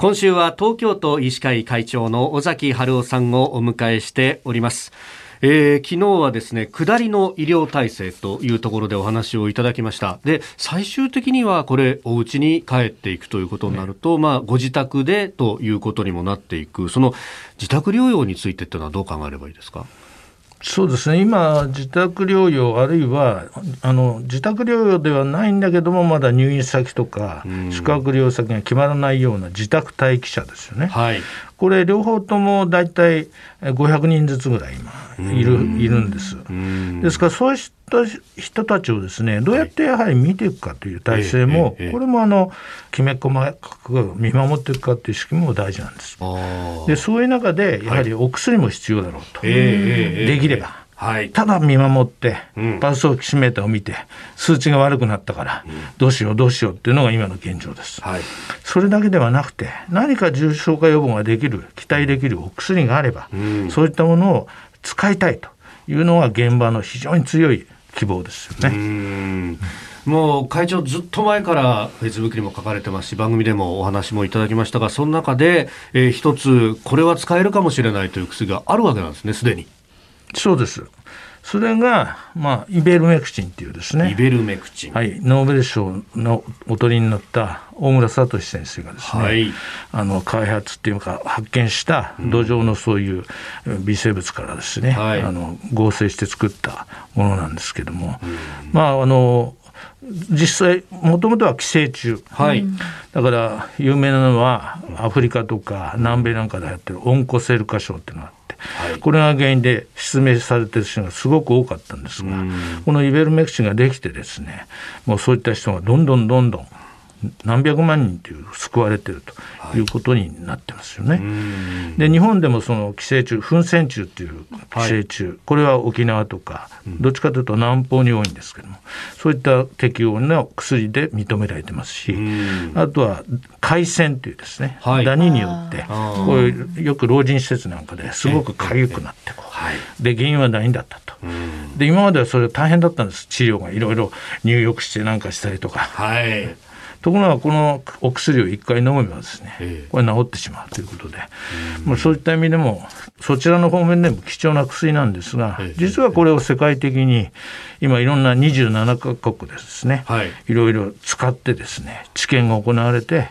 今週は東京都医師会会長の尾崎春夫さんをお迎えしております。えー、昨日はですね下りの医療体制というところでお話をいただきました。で最終的にはこれお家に帰っていくということになると、ね、まあ、ご自宅でということにもなっていく。その自宅療養についてというのはどう考えればいいですか？そうですね。今、自宅療養、あるいはあの自宅療養ではないんだけども、まだ入院先とか、宿泊療養先が決まらないような自宅待機者ですよね、はい、これ、両方とも大体500人ずつぐらい今いるいるんです。ですから、そうした人たちをですねどうやってやはり見ていくかという体制も、これもあのきめ細かく見守っていくかという仕組みも大事なんです。でそういう中でやはりお薬も必要だろうと、できれば。はい、ただ見守って、パルスオキシメーターを見て、数値が悪くなったから、どうしようどうしようっていうのが今の現状です。はい、それだけではなくて、何か重症化予防ができる、期待できるお薬があれば、そういったものを使いたいというのが現場の非常に強い希望ですよね。もう会長、ずっと前からフェイスブックにも書かれてますし、番組でもお話もいただきましたが、その中で、えー、一つ、これは使えるかもしれないという薬があるわけなんですね、すでに。そうです。それが、まあ、イベルメクチンっていうですね。イベルメクチン。はい。ノーベル賞のおとりになった大村聡先生がですね、はい、あの、開発っていうか、発見した土壌のそういう微生物からですね、うん、あの、合成して作ったものなんですけども、うん、まあ、あの、実際もともとは寄生虫、はい、だから有名なのはアフリカとか南米なんかでやってるオンコセル化症っていうのがはい、これが原因で失明されてる人がすごく多かったんですが、このイベルメクチンができてですねもうそういった人がどんどんどんどん何百万人という救われているとい。うことになってますよね。はい、で日本でもその寄生虫噴泉虫っていう寄生虫、はい、これは沖縄とかどっちかというと南方に多いんですけどもそういった適応の薬で認められてますしあとは海鮮というですね、はい、ダニによってこういうよく老人施設なんかですごく痒くなってこうで原因は何だったと。で今まではそれ大変だったんです。治療がいろいろ入浴してなんかしたりとか。はいところがこのお薬を1回飲めばですね、これ治ってしまうということで、まあ、そういった意味でもそちらの方面でも貴重な薬なんですが、実はこれを世界的に今いろんな27カ国でですね、はい、いろいろ使ってですね治験が行われて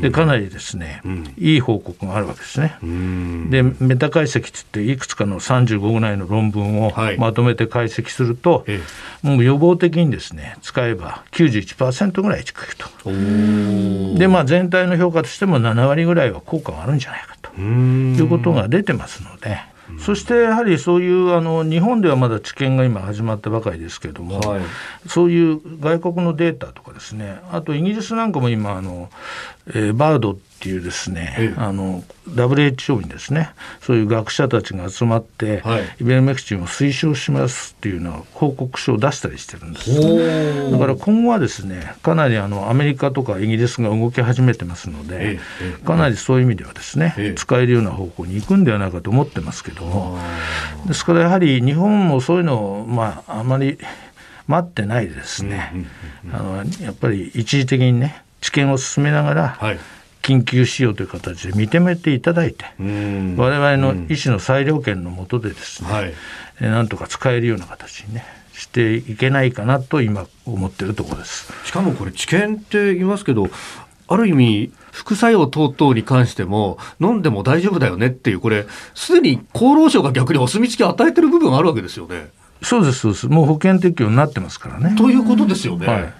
でかなりですね、いい報告があるわけですね。でメタ解析っていっていくつかの35ぐらいの論文をまとめて解析すると、はい、もう予防的にですね使えば91%ぐらい近くと。でまあ全体の評価としても7割ぐらいは効果があるんじゃないかということが出てますので。そしてやはりそういうあの日本ではまだ治験が今始まったばかりですけれども、はい、そういう外国のデータとかですねあとイギリスなんかも今あの、えー、バードっていうですね、ええ、あの WHO にですね。そういう学者たちが集まって、はい、イベルメクチンを推奨しますっていうのは報告書を出したりしてるんです。だから今後はですねかなりあのアメリカとかイギリスが動き始めてますので、え、かなりそういう意味ではですね、使えるような方向に行くんではないかと思ってますけども。ですからやはり日本もそういうのをまああまり待ってないでですね、あのやっぱり一時的にね治験を進めながら、はい緊急使用という形で認めていただいて、我々の医師の裁量権のもとでですね、はい、なんとか使えるような形にね、していけないかなと今思ってるところです。しかもこれ治験って言いますけど、ある意味、副作用等々に関しても、飲んでも大丈夫だよねっていう、これ、すでに厚労省が逆にお墨付きを与えてる部分があるわけですよね。そうです、そうです。もう保険適用になってますからね。ということですよね。はい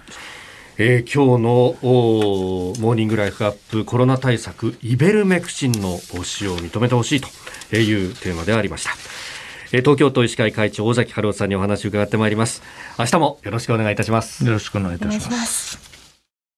えー、今日のモーニングライフアップコロナ対策イベルメクチンの使用を認めてほしいというテーマでありました、えー、東京都医師会会長尾崎春夫さんにお話を伺ってまいります。明日もよろしくお願いいたします。よろしくお願いいたします